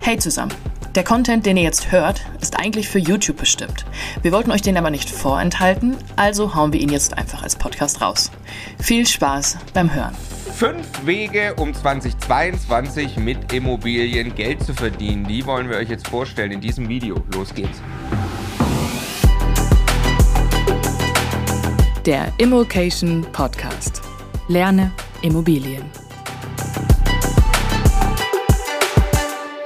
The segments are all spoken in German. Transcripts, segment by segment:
Hey zusammen! Der Content, den ihr jetzt hört, ist eigentlich für YouTube bestimmt. Wir wollten euch den aber nicht vorenthalten, also hauen wir ihn jetzt einfach als Podcast raus. Viel Spaß beim Hören. Fünf Wege, um 2022 mit Immobilien Geld zu verdienen. Die wollen wir euch jetzt vorstellen in diesem Video. Los geht's. Der Immokation Podcast. Lerne Immobilien.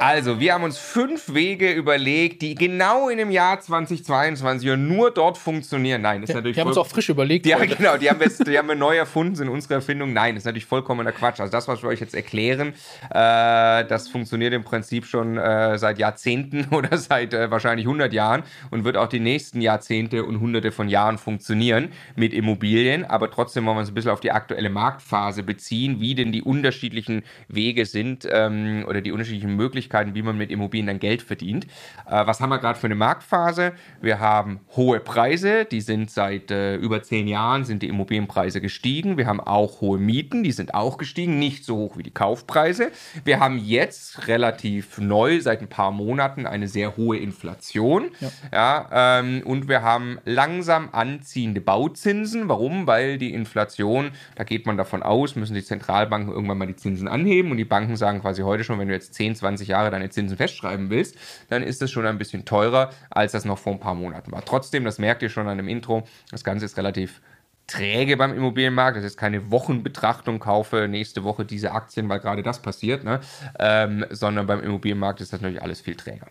Also, wir haben uns fünf Wege überlegt, die genau in dem Jahr 2022 nur dort funktionieren. Nein, ist natürlich. Die haben uns auch frisch überlegt. Ja, heute. genau, die haben, wir, die haben wir neu erfunden, sind unsere Erfindung. Nein, das ist natürlich vollkommener Quatsch. Also, das, was wir euch jetzt erklären, äh, das funktioniert im Prinzip schon äh, seit Jahrzehnten oder seit äh, wahrscheinlich 100 Jahren und wird auch die nächsten Jahrzehnte und Hunderte von Jahren funktionieren mit Immobilien. Aber trotzdem wollen wir uns ein bisschen auf die aktuelle Marktphase beziehen, wie denn die unterschiedlichen Wege sind ähm, oder die unterschiedlichen Möglichkeiten Möglichkeiten, wie man mit Immobilien dann Geld verdient. Äh, was haben wir gerade für eine Marktphase? Wir haben hohe Preise, die sind seit äh, über zehn Jahren, sind die Immobilienpreise gestiegen. Wir haben auch hohe Mieten, die sind auch gestiegen, nicht so hoch wie die Kaufpreise. Wir haben jetzt relativ neu, seit ein paar Monaten, eine sehr hohe Inflation. Ja. ja ähm, und wir haben langsam anziehende Bauzinsen. Warum? Weil die Inflation, da geht man davon aus, müssen die Zentralbanken irgendwann mal die Zinsen anheben und die Banken sagen quasi heute schon, wenn du jetzt 10, 20 Jahre Jahre deine Zinsen festschreiben willst, dann ist das schon ein bisschen teurer, als das noch vor ein paar Monaten war. Trotzdem, das merkt ihr schon an dem Intro, das Ganze ist relativ träge beim Immobilienmarkt. Das ist keine Wochenbetrachtung, kaufe nächste Woche diese Aktien, weil gerade das passiert, ne? ähm, sondern beim Immobilienmarkt ist das natürlich alles viel träger.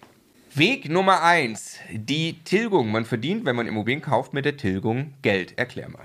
Weg Nummer eins, die Tilgung. Man verdient, wenn man Immobilien kauft, mit der Tilgung Geld. Erklär mal.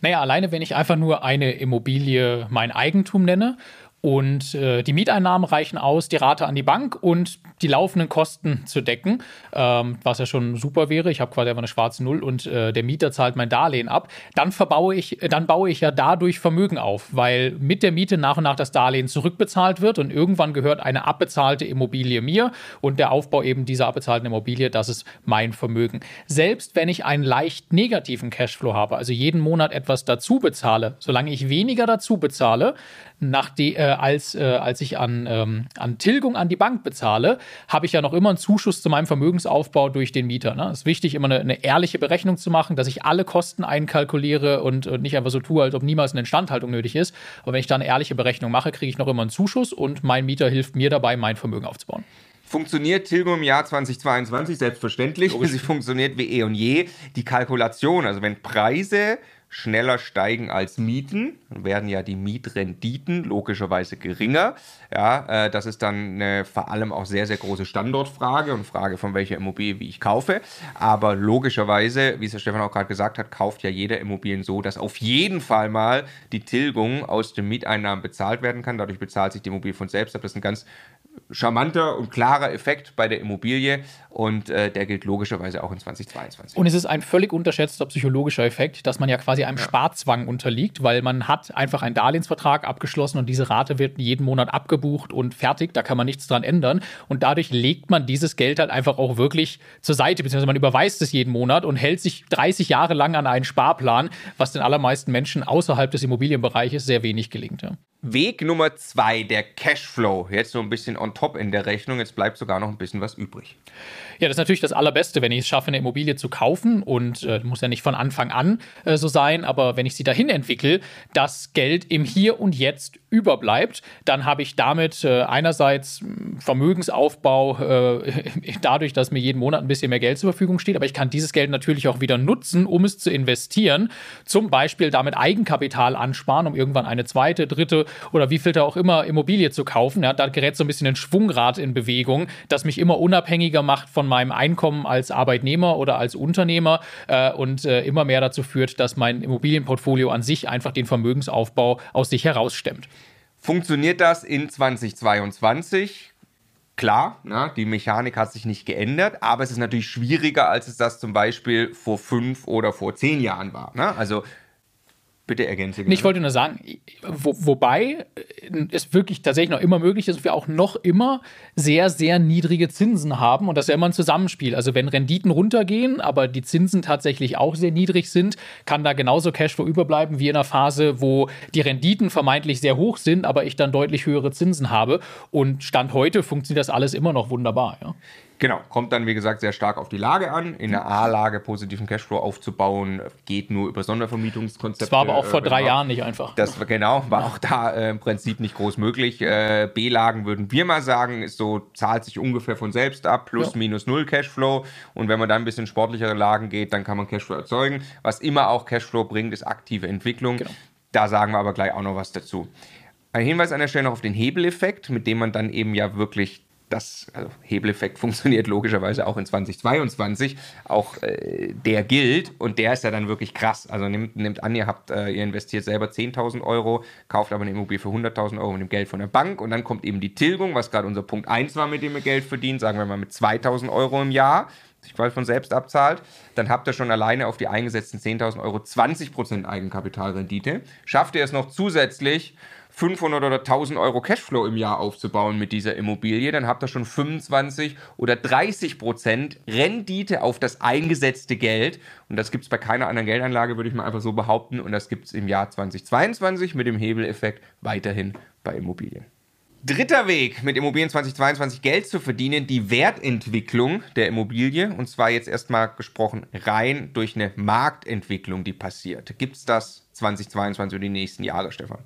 Naja, alleine wenn ich einfach nur eine Immobilie mein Eigentum nenne und äh, die Mieteinnahmen reichen aus, die Rate an die Bank und die laufenden Kosten zu decken, ähm, was ja schon super wäre. Ich habe quasi einfach eine schwarze Null und äh, der Mieter zahlt mein Darlehen ab. Dann verbaue ich, dann baue ich ja dadurch Vermögen auf, weil mit der Miete nach und nach das Darlehen zurückbezahlt wird und irgendwann gehört eine abbezahlte Immobilie mir und der Aufbau eben dieser abbezahlten Immobilie, das ist mein Vermögen. Selbst wenn ich einen leicht negativen Cashflow habe, also jeden Monat etwas dazu bezahle, solange ich weniger dazu bezahle, nach die, äh, als, äh, als ich an, ähm, an Tilgung an die Bank bezahle, habe ich ja noch immer einen Zuschuss zu meinem Vermögensaufbau durch den Mieter. Ne? Es ist wichtig, immer eine, eine, ehrliche Berechnung zu machen, dass ich alle Kosten einkalkuliere und, und nicht einfach so tue, als ob niemals eine Instandhaltung nötig ist. Aber wenn ich da eine ehrliche Berechnung mache, kriege ich noch immer einen Zuschuss und mein Mieter hilft mir dabei, mein Vermögen aufzubauen. Funktioniert Tilgung im Jahr 2022 selbstverständlich. Sie funktioniert wie eh und je. Die Kalkulation, also wenn Preise schneller steigen als Mieten, dann werden ja die Mietrenditen logischerweise geringer. Ja, äh, das ist dann eine vor allem auch sehr, sehr große Standortfrage und Frage, von welcher Immobilie wie ich kaufe. Aber logischerweise, wie es der Stefan auch gerade gesagt hat, kauft ja jeder Immobilien so, dass auf jeden Fall mal die Tilgung aus den Mieteinnahmen bezahlt werden kann. Dadurch bezahlt sich die Immobilie von selbst. Das ist ein ganz charmanter und klarer Effekt bei der Immobilie und äh, der gilt logischerweise auch in 2022. Und es ist ein völlig unterschätzter psychologischer Effekt, dass man ja quasi einem ja. Sparzwang unterliegt, weil man hat einfach einen Darlehensvertrag abgeschlossen und diese Rate wird jeden Monat abgebucht und fertig, da kann man nichts dran ändern und dadurch legt man dieses Geld halt einfach auch wirklich zur Seite, beziehungsweise man überweist es jeden Monat und hält sich 30 Jahre lang an einen Sparplan, was den allermeisten Menschen außerhalb des Immobilienbereiches sehr wenig gelingt. Ja. Weg Nummer zwei, der Cashflow. Jetzt so ein bisschen on top in der Rechnung. Jetzt bleibt sogar noch ein bisschen was übrig. Ja, das ist natürlich das Allerbeste, wenn ich es schaffe, eine Immobilie zu kaufen. Und äh, muss ja nicht von Anfang an äh, so sein, aber wenn ich sie dahin entwickle, dass Geld im Hier und Jetzt überbleibt, dann habe ich damit äh, einerseits hm, Vermögensaufbau äh, dadurch, dass mir jeden Monat ein bisschen mehr Geld zur Verfügung steht, aber ich kann dieses Geld natürlich auch wieder nutzen, um es zu investieren. Zum Beispiel damit Eigenkapital ansparen, um irgendwann eine zweite, dritte oder wie viel da auch immer Immobilie zu kaufen. Ja, da gerät so ein bisschen ein Schwungrad in Bewegung, das mich immer unabhängiger macht von meinem Einkommen als Arbeitnehmer oder als Unternehmer äh, und äh, immer mehr dazu führt, dass mein Immobilienportfolio an sich einfach den Vermögensaufbau aus sich herausstemmt. Funktioniert das in 2022? Klar, ne, die Mechanik hat sich nicht geändert, aber es ist natürlich schwieriger, als es das zum Beispiel vor fünf oder vor zehn Jahren war. Ne? Also Bitte ergänze. Ich wollte nur sagen, wo, wobei äh, es wirklich tatsächlich noch immer möglich ist, wir auch noch immer sehr, sehr niedrige Zinsen haben und das ist ja immer ein Zusammenspiel. Also wenn Renditen runtergehen, aber die Zinsen tatsächlich auch sehr niedrig sind, kann da genauso Cashflow überbleiben wie in einer Phase, wo die Renditen vermeintlich sehr hoch sind, aber ich dann deutlich höhere Zinsen habe. Und Stand heute funktioniert das alles immer noch wunderbar. Ja. Genau, kommt dann wie gesagt sehr stark auf die Lage an. In der A-Lage positiven Cashflow aufzubauen, geht nur über Sondervermietungskonzepte. Das war aber auch vor äh, drei Jahren nicht einfach. Das genau, war auch da äh, im Prinzip nicht groß möglich. Äh, B-Lagen würden wir mal sagen, ist so, zahlt sich ungefähr von selbst ab, plus ja. minus null Cashflow. Und wenn man dann ein bisschen sportlichere Lagen geht, dann kann man Cashflow erzeugen. Was immer auch Cashflow bringt, ist aktive Entwicklung. Genau. Da sagen wir aber gleich auch noch was dazu. Ein Hinweis an der Stelle noch auf den Hebeleffekt, mit dem man dann eben ja wirklich das also Hebeleffekt funktioniert logischerweise auch in 2022. Auch äh, der gilt und der ist ja dann wirklich krass. Also nehmt, nehmt an, ihr habt, äh, ihr investiert selber 10.000 Euro, kauft aber eine Immobilie für 100.000 Euro mit dem Geld von der Bank und dann kommt eben die Tilgung, was gerade unser Punkt 1 war, mit dem ihr Geld verdient, sagen wir mal mit 2.000 Euro im Jahr sich quasi von selbst abzahlt, dann habt ihr schon alleine auf die eingesetzten 10.000 Euro 20% Eigenkapitalrendite. Schafft ihr es noch zusätzlich 500 oder 1000 Euro Cashflow im Jahr aufzubauen mit dieser Immobilie, dann habt ihr schon 25 oder 30 Prozent Rendite auf das eingesetzte Geld. Und das gibt es bei keiner anderen Geldanlage, würde ich mal einfach so behaupten. Und das gibt es im Jahr 2022 mit dem Hebeleffekt weiterhin bei Immobilien. Dritter Weg, mit Immobilien 2022 Geld zu verdienen, die Wertentwicklung der Immobilie. Und zwar jetzt erstmal gesprochen rein durch eine Marktentwicklung, die passiert. Gibt es das 2022 oder die nächsten Jahre, Stefan?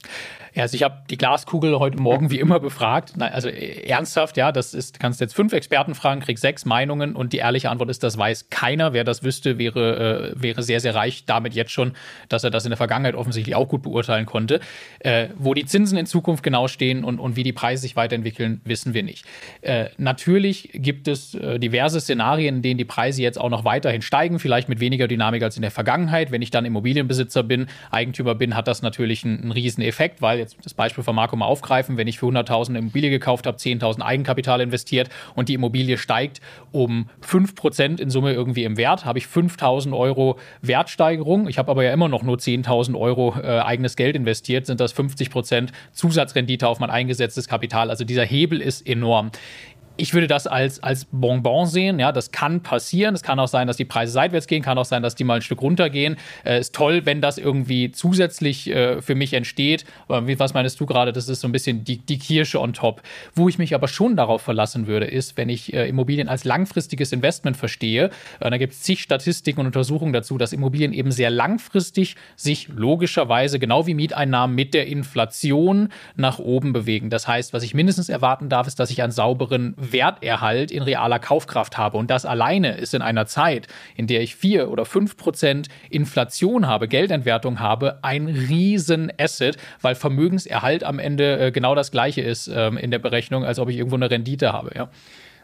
Ja, also ich habe die Glaskugel heute Morgen wie immer befragt. Na, also äh, ernsthaft, ja, das ist, kannst jetzt fünf Experten fragen, kriegst sechs Meinungen und die ehrliche Antwort ist, das weiß keiner. Wer das wüsste, wäre, äh, wäre sehr, sehr reich damit jetzt schon, dass er das in der Vergangenheit offensichtlich auch gut beurteilen konnte. Äh, wo die Zinsen in Zukunft genau stehen und, und wie die Preise sich weiterentwickeln, wissen wir nicht. Äh, natürlich gibt es äh, diverse Szenarien, in denen die Preise jetzt auch noch weiterhin steigen, vielleicht mit weniger Dynamik als in der Vergangenheit. Wenn ich dann Immobilienbesitzer bin, Eigentümer bin, hat das natürlich einen, einen riesen Effekt, weil jetzt das Beispiel von Marco mal aufgreifen, wenn ich für 100.000 eine Immobilie gekauft habe, 10.000 Eigenkapital investiert und die Immobilie steigt um 5% in Summe irgendwie im Wert, habe ich 5.000 Euro Wertsteigerung. Ich habe aber ja immer noch nur 10.000 Euro äh, eigenes Geld investiert, sind das 50% Zusatzrendite auf mein eingesetztes Kapital. Also dieser Hebel ist enorm ich würde das als, als Bonbon sehen. Ja, das kann passieren. Es kann auch sein, dass die Preise seitwärts gehen, kann auch sein, dass die mal ein Stück runtergehen. Äh, ist toll, wenn das irgendwie zusätzlich äh, für mich entsteht. Aber wie, was meinst du gerade? Das ist so ein bisschen die, die Kirsche on top. Wo ich mich aber schon darauf verlassen würde, ist, wenn ich äh, Immobilien als langfristiges Investment verstehe. Äh, da gibt es zig Statistiken und Untersuchungen dazu, dass Immobilien eben sehr langfristig sich logischerweise, genau wie Mieteinnahmen, mit der Inflation nach oben bewegen. Das heißt, was ich mindestens erwarten darf, ist, dass ich einen sauberen Werterhalt in realer Kaufkraft habe. Und das alleine ist in einer Zeit, in der ich vier oder fünf Prozent Inflation habe, Geldentwertung habe, ein riesen Asset, weil Vermögenserhalt am Ende äh, genau das gleiche ist ähm, in der Berechnung, als ob ich irgendwo eine Rendite habe. Ja.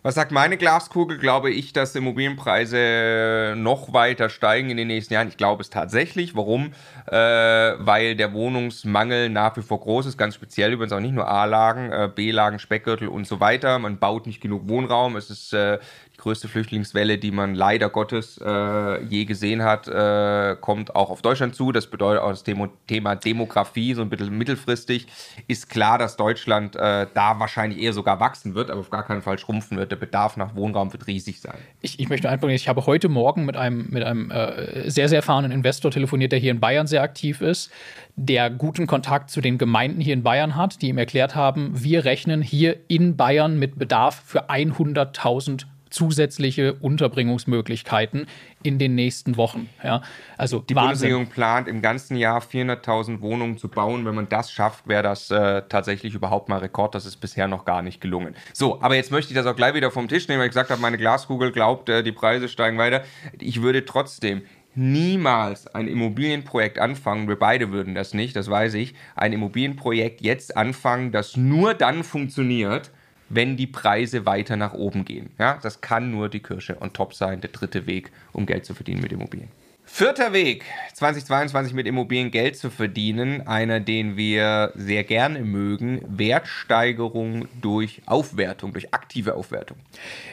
Was sagt meine Glaskugel? Glaube ich, dass Immobilienpreise noch weiter steigen in den nächsten Jahren? Ich glaube es tatsächlich. Warum? Äh, weil der Wohnungsmangel nach wie vor groß ist, ganz speziell übrigens auch nicht nur A-Lagen, äh, B-Lagen, Speckgürtel und so weiter. Man baut nicht genug Wohnraum. Es ist äh, größte Flüchtlingswelle, die man leider Gottes äh, je gesehen hat, äh, kommt auch auf Deutschland zu. Das bedeutet auch das Thema, Thema Demografie, so ein bisschen mittelfristig, ist klar, dass Deutschland äh, da wahrscheinlich eher sogar wachsen wird, aber auf gar keinen Fall schrumpfen wird. Der Bedarf nach Wohnraum wird riesig sein. Ich, ich möchte einbringen, ich habe heute Morgen mit einem, mit einem äh, sehr, sehr erfahrenen Investor telefoniert, der hier in Bayern sehr aktiv ist, der guten Kontakt zu den Gemeinden hier in Bayern hat, die ihm erklärt haben, wir rechnen hier in Bayern mit Bedarf für 100.000 zusätzliche Unterbringungsmöglichkeiten in den nächsten Wochen. Ja, also die Wahnsinn. Bundesregierung plant im ganzen Jahr 400.000 Wohnungen zu bauen. Wenn man das schafft, wäre das äh, tatsächlich überhaupt mal Rekord. Das ist bisher noch gar nicht gelungen. So, aber jetzt möchte ich das auch gleich wieder vom Tisch nehmen, weil ich gesagt habe, meine Glaskugel glaubt, äh, die Preise steigen weiter. Ich würde trotzdem niemals ein Immobilienprojekt anfangen, wir beide würden das nicht, das weiß ich, ein Immobilienprojekt jetzt anfangen, das nur dann funktioniert, wenn die Preise weiter nach oben gehen. Ja, das kann nur die Kirsche on top sein, der dritte Weg, um Geld zu verdienen mit Immobilien. Vierter Weg, 2022 mit Immobilien Geld zu verdienen, einer, den wir sehr gerne mögen, Wertsteigerung durch Aufwertung, durch aktive Aufwertung.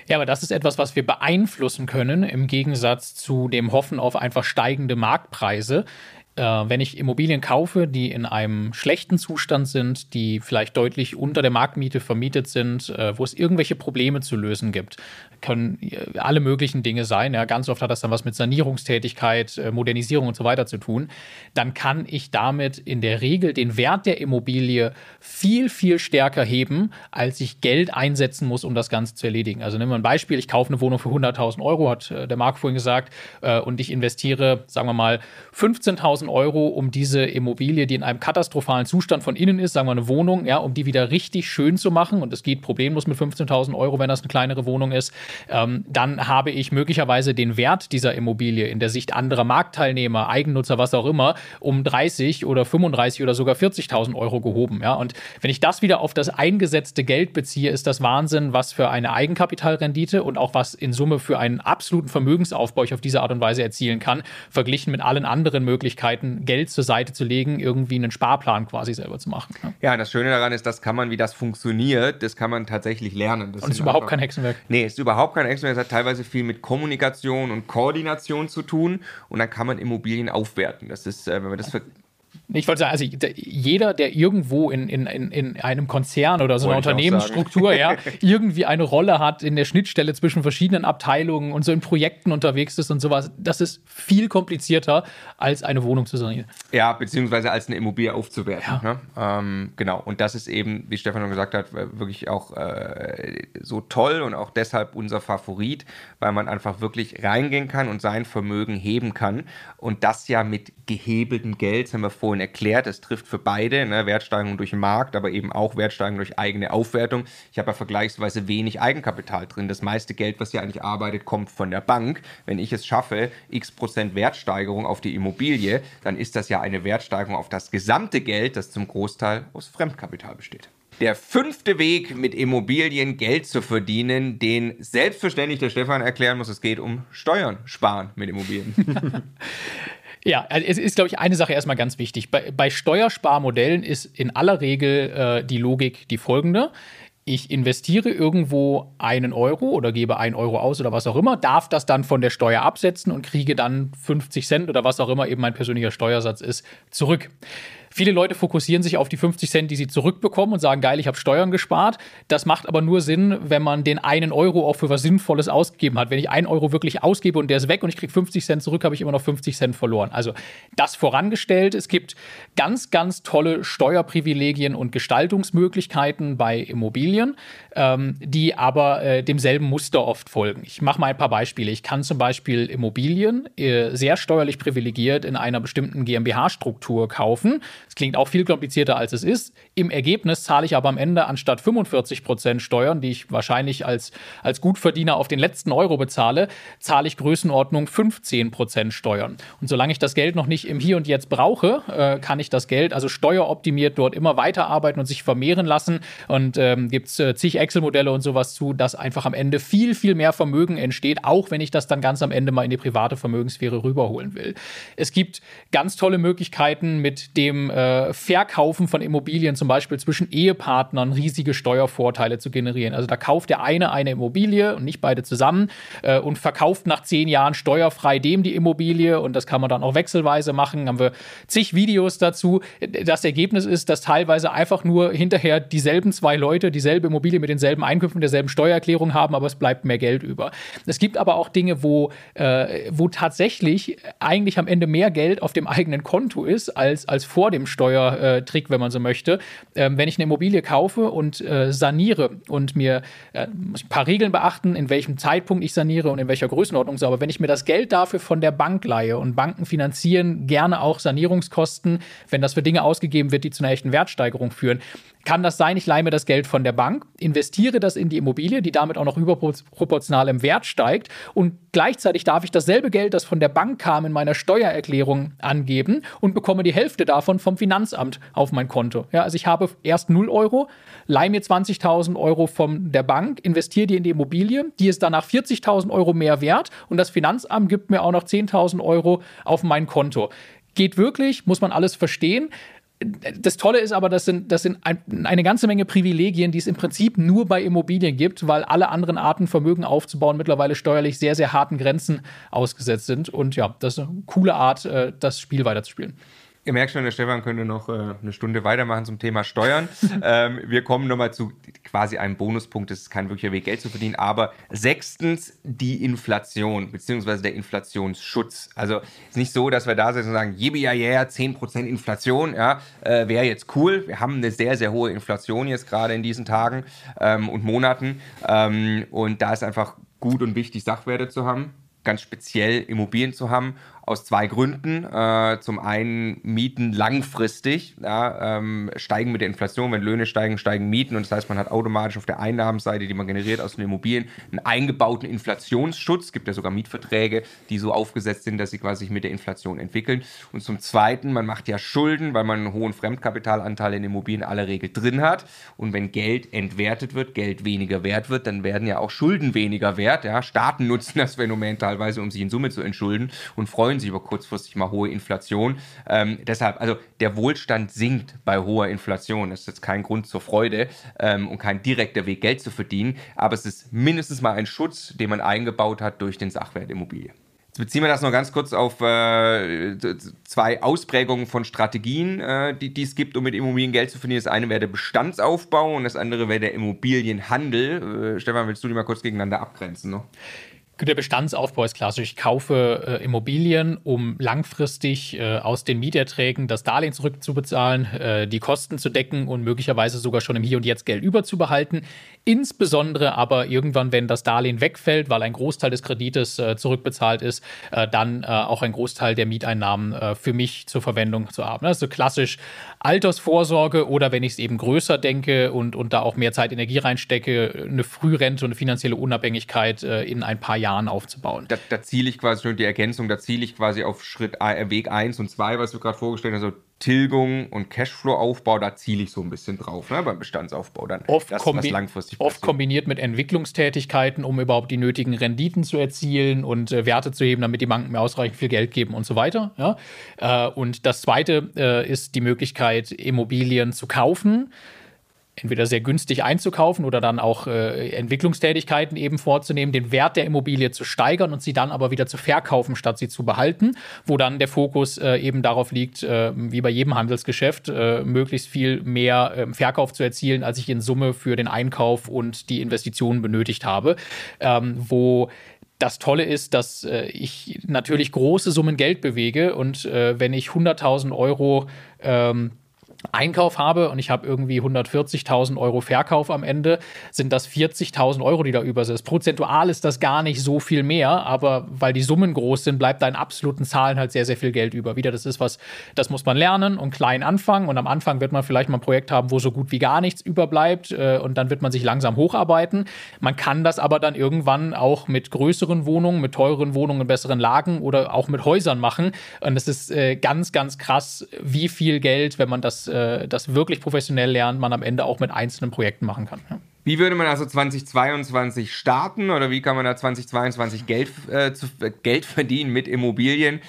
Ja, aber das ist etwas, was wir beeinflussen können, im Gegensatz zu dem Hoffen auf einfach steigende Marktpreise äh, wenn ich Immobilien kaufe, die in einem schlechten Zustand sind, die vielleicht deutlich unter der Marktmiete vermietet sind, äh, wo es irgendwelche Probleme zu lösen gibt, können äh, alle möglichen Dinge sein. Ja, ganz oft hat das dann was mit Sanierungstätigkeit, äh, Modernisierung und so weiter zu tun. Dann kann ich damit in der Regel den Wert der Immobilie viel, viel stärker heben, als ich Geld einsetzen muss, um das Ganze zu erledigen. Also nehmen wir ein Beispiel, ich kaufe eine Wohnung für 100.000 Euro, hat äh, der Marc vorhin gesagt, und ich investiere, sagen wir mal, 15.000 Euro, um diese Immobilie, die in einem katastrophalen Zustand von innen ist, sagen wir eine Wohnung, ja, um die wieder richtig schön zu machen. Und es geht problemlos mit 15.000 Euro, wenn das eine kleinere Wohnung ist ähm, dann habe ich möglicherweise den Wert dieser Immobilie in der Sicht anderer Marktteilnehmer, Eigennutzer, was auch immer, um 30 oder 35 oder sogar 40.000 Euro gehoben. Ja? Und wenn ich das wieder auf das eingesetzte Geld beziehe, ist das Wahnsinn, was für eine Eigenkapitalrendite und auch was in Summe für einen absoluten Vermögensaufbau ich auf diese Art und Weise erzielen kann, verglichen mit allen anderen Möglichkeiten, Geld zur Seite zu legen, irgendwie einen Sparplan quasi selber zu machen. Ja, ja das Schöne daran ist, das kann man, wie das funktioniert, das kann man tatsächlich lernen. Das und ist überhaupt kein Hexenwerk. Nee, ist überhaupt kein Extra, es hat teilweise viel mit Kommunikation und Koordination zu tun und dann kann man Immobilien aufwerten. Das ist, äh, wenn man das ich wollte sagen, also jeder, der irgendwo in, in, in einem Konzern oder so einer Unternehmensstruktur ja, irgendwie eine Rolle hat in der Schnittstelle zwischen verschiedenen Abteilungen und so in Projekten unterwegs ist und sowas, das ist viel komplizierter, als eine Wohnung zu sanieren. Ja, beziehungsweise als eine Immobilie aufzuwerten. Ja. Ne? Ähm, genau. Und das ist eben, wie Stefan schon gesagt hat, wirklich auch äh, so toll und auch deshalb unser Favorit, weil man einfach wirklich reingehen kann und sein Vermögen heben kann. Und das ja mit gehebeltem Geld, das haben wir vorhin erklärt, es trifft für beide, ne, Wertsteigerung durch den Markt, aber eben auch Wertsteigerung durch eigene Aufwertung. Ich habe ja vergleichsweise wenig Eigenkapital drin. Das meiste Geld, was hier eigentlich arbeitet, kommt von der Bank. Wenn ich es schaffe, x Prozent Wertsteigerung auf die Immobilie, dann ist das ja eine Wertsteigerung auf das gesamte Geld, das zum Großteil aus Fremdkapital besteht. Der fünfte Weg, mit Immobilien Geld zu verdienen, den selbstverständlich der Stefan erklären muss, es geht um Steuern sparen mit Immobilien. Ja, also es ist, glaube ich, eine Sache erstmal ganz wichtig. Bei, bei Steuersparmodellen ist in aller Regel äh, die Logik die folgende. Ich investiere irgendwo einen Euro oder gebe einen Euro aus oder was auch immer, darf das dann von der Steuer absetzen und kriege dann 50 Cent oder was auch immer eben mein persönlicher Steuersatz ist, zurück. Viele Leute fokussieren sich auf die 50 Cent, die sie zurückbekommen und sagen, geil, ich habe Steuern gespart. Das macht aber nur Sinn, wenn man den einen Euro auch für was Sinnvolles ausgegeben hat. Wenn ich einen Euro wirklich ausgebe und der ist weg und ich kriege 50 Cent zurück, habe ich immer noch 50 Cent verloren. Also das vorangestellt. Es gibt ganz, ganz tolle Steuerprivilegien und Gestaltungsmöglichkeiten bei Immobilien, ähm, die aber äh, demselben Muster oft folgen. Ich mache mal ein paar Beispiele. Ich kann zum Beispiel Immobilien äh, sehr steuerlich privilegiert in einer bestimmten GmbH-Struktur kaufen. Das klingt auch viel komplizierter, als es ist. Im Ergebnis zahle ich aber am Ende anstatt 45 Prozent Steuern, die ich wahrscheinlich als, als Gutverdiener auf den letzten Euro bezahle, zahle ich Größenordnung 15 Prozent Steuern. Und solange ich das Geld noch nicht im Hier und Jetzt brauche, äh, kann ich das Geld also steueroptimiert dort immer weiterarbeiten und sich vermehren lassen. Und ähm, gibt es äh, zig Excel-Modelle und sowas zu, dass einfach am Ende viel, viel mehr Vermögen entsteht, auch wenn ich das dann ganz am Ende mal in die private Vermögenssphäre rüberholen will. Es gibt ganz tolle Möglichkeiten mit dem äh, Verkaufen von Immobilien, zum Beispiel zwischen Ehepartnern, riesige Steuervorteile zu generieren. Also da kauft der eine eine Immobilie und nicht beide zusammen äh, und verkauft nach zehn Jahren steuerfrei dem die Immobilie und das kann man dann auch wechselweise machen. Haben wir zig Videos dazu. Das Ergebnis ist, dass teilweise einfach nur hinterher dieselben zwei Leute dieselbe Immobilie mit denselben Einkünften, derselben Steuererklärung haben, aber es bleibt mehr Geld über. Es gibt aber auch Dinge, wo, äh, wo tatsächlich eigentlich am Ende mehr Geld auf dem eigenen Konto ist, als, als vor dem Steuertrick, wenn man so möchte. Ähm, wenn ich eine Immobilie kaufe und äh, saniere und mir äh, muss ein paar Regeln beachten, in welchem Zeitpunkt ich saniere und in welcher Größenordnung so, aber wenn ich mir das Geld dafür von der Bank leihe und Banken finanzieren gerne auch Sanierungskosten, wenn das für Dinge ausgegeben wird, die zu einer echten Wertsteigerung führen, kann das sein, ich leihe mir das Geld von der Bank, investiere das in die Immobilie, die damit auch noch überproportional im Wert steigt und gleichzeitig darf ich dasselbe Geld, das von der Bank kam, in meiner Steuererklärung angeben und bekomme die Hälfte davon vom Finanzamt auf mein Konto. Ja, also ich habe erst 0 Euro, leihe mir 20.000 Euro von der Bank, investiere die in die Immobilie, die ist danach 40.000 Euro mehr wert und das Finanzamt gibt mir auch noch 10.000 Euro auf mein Konto. Geht wirklich, muss man alles verstehen das Tolle ist aber, das sind, das sind ein, eine ganze Menge Privilegien, die es im Prinzip nur bei Immobilien gibt, weil alle anderen Arten, Vermögen aufzubauen, mittlerweile steuerlich sehr, sehr harten Grenzen ausgesetzt sind. Und ja, das ist eine coole Art, äh, das Spiel weiterzuspielen. Ihr merkt schon, der Stefan könnte noch äh, eine Stunde weitermachen zum Thema Steuern. ähm, wir kommen nochmal zu quasi einem Bonuspunkt. Es ist kein wirklicher Weg, Geld zu verdienen. Aber sechstens die Inflation, beziehungsweise der Inflationsschutz. Also es ist nicht so, dass wir da sitzen und sagen, jebe ja, ja, 10% Inflation, ja, äh, wäre jetzt cool. Wir haben eine sehr, sehr hohe Inflation jetzt gerade in diesen Tagen ähm, und Monaten. Ähm, und da ist einfach gut und wichtig, Sachwerte zu haben ganz speziell Immobilien zu haben aus zwei Gründen. Äh, zum einen Mieten langfristig ja, ähm, steigen mit der Inflation. Wenn Löhne steigen, steigen Mieten. Und das heißt, man hat automatisch auf der Einnahmenseite, die man generiert aus den Immobilien, einen eingebauten Inflationsschutz. Es gibt ja sogar Mietverträge, die so aufgesetzt sind, dass sie quasi sich mit der Inflation entwickeln. Und zum Zweiten, man macht ja Schulden, weil man einen hohen Fremdkapitalanteil in Immobilien aller Regel drin hat. Und wenn Geld entwertet wird, Geld weniger wert wird, dann werden ja auch Schulden weniger wert. Ja? Staaten nutzen das Phänomen teilweise, um sich in Summe zu entschulden und freuen freuen sich über kurzfristig mal hohe Inflation. Ähm, deshalb, also der Wohlstand sinkt bei hoher Inflation. Das ist jetzt kein Grund zur Freude ähm, und kein direkter Weg, Geld zu verdienen. Aber es ist mindestens mal ein Schutz, den man eingebaut hat durch den Sachwert Immobilie. Jetzt beziehen wir das noch ganz kurz auf äh, zwei Ausprägungen von Strategien, äh, die, die es gibt, um mit Immobilien Geld zu verdienen. Das eine wäre der Bestandsaufbau und das andere wäre der Immobilienhandel. Äh, Stefan, willst du die mal kurz gegeneinander abgrenzen? Ne? Der Bestandsaufbau ist klassisch. Ich kaufe äh, Immobilien, um langfristig äh, aus den Mieterträgen das Darlehen zurückzubezahlen, äh, die Kosten zu decken und möglicherweise sogar schon im Hier und Jetzt Geld überzubehalten. Insbesondere aber irgendwann, wenn das Darlehen wegfällt, weil ein Großteil des Kredites äh, zurückbezahlt ist, äh, dann äh, auch ein Großteil der Mieteinnahmen für mich zur Verwendung zu haben. Also klassisch Altersvorsorge oder wenn ich es eben größer denke und, und da auch mehr Zeit, Energie reinstecke, eine Frührente und eine finanzielle Unabhängigkeit in ein paar Jahren Jahren aufzubauen. Da, da ziele ich quasi schon die Ergänzung, da ziele ich quasi auf Schritt äh, Weg 1 und 2, was du gerade vorgestellt hast, also Tilgung und Cashflow-Aufbau, da ziele ich so ein bisschen drauf, ne, beim Bestandsaufbau dann. Oft, das, kombi oft kombiniert mit Entwicklungstätigkeiten, um überhaupt die nötigen Renditen zu erzielen und äh, Werte zu heben, damit die Banken mir ausreichend viel Geld geben und so weiter. Ja? Äh, und das zweite äh, ist die Möglichkeit, Immobilien zu kaufen entweder sehr günstig einzukaufen oder dann auch äh, Entwicklungstätigkeiten eben vorzunehmen, den Wert der Immobilie zu steigern und sie dann aber wieder zu verkaufen, statt sie zu behalten, wo dann der Fokus äh, eben darauf liegt, äh, wie bei jedem Handelsgeschäft, äh, möglichst viel mehr ähm, Verkauf zu erzielen, als ich in Summe für den Einkauf und die Investitionen benötigt habe, ähm, wo das Tolle ist, dass äh, ich natürlich große Summen Geld bewege und äh, wenn ich 100.000 Euro ähm, Einkauf habe und ich habe irgendwie 140.000 Euro Verkauf am Ende, sind das 40.000 Euro, die da über sind. Prozentual ist das gar nicht so viel mehr, aber weil die Summen groß sind, bleibt da in absoluten Zahlen halt sehr, sehr viel Geld über. Wieder, das ist was, das muss man lernen und klein anfangen und am Anfang wird man vielleicht mal ein Projekt haben, wo so gut wie gar nichts überbleibt äh, und dann wird man sich langsam hocharbeiten. Man kann das aber dann irgendwann auch mit größeren Wohnungen, mit teureren Wohnungen besseren Lagen oder auch mit Häusern machen und es ist äh, ganz, ganz krass, wie viel Geld, wenn man das äh, das wirklich professionell lernt, man am Ende auch mit einzelnen Projekten machen kann. Ja. Wie würde man also 2022 starten oder wie kann man da 2022 Geld, äh, zu, äh, Geld verdienen mit Immobilien?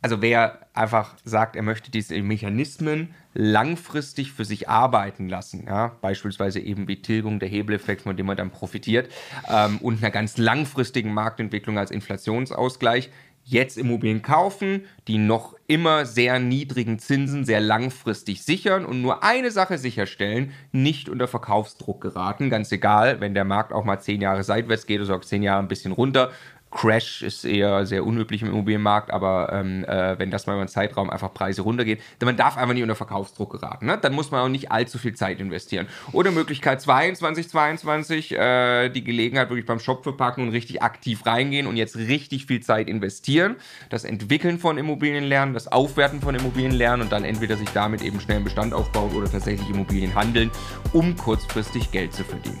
Also wer einfach sagt, er möchte diese Mechanismen langfristig für sich arbeiten lassen, ja, beispielsweise eben wie Tilgung der Hebeleffekt, von dem man dann profitiert, ähm, und einer ganz langfristigen Marktentwicklung als Inflationsausgleich, jetzt Immobilien kaufen, die noch immer sehr niedrigen Zinsen sehr langfristig sichern und nur eine Sache sicherstellen, nicht unter Verkaufsdruck geraten. Ganz egal, wenn der Markt auch mal zehn Jahre seitwärts geht oder auch zehn Jahre ein bisschen runter, Crash ist eher sehr unüblich im Immobilienmarkt, aber ähm, äh, wenn das mal über einen Zeitraum einfach Preise runtergehen, dann man darf einfach nicht unter Verkaufsdruck geraten. Ne? Dann muss man auch nicht allzu viel Zeit investieren. Oder Möglichkeit 22, 22, äh, die Gelegenheit wirklich beim Shop verpacken und richtig aktiv reingehen und jetzt richtig viel Zeit investieren. Das Entwickeln von Immobilien lernen, das Aufwerten von Immobilien lernen und dann entweder sich damit eben schnell einen Bestand aufbauen oder tatsächlich Immobilien handeln, um kurzfristig Geld zu verdienen.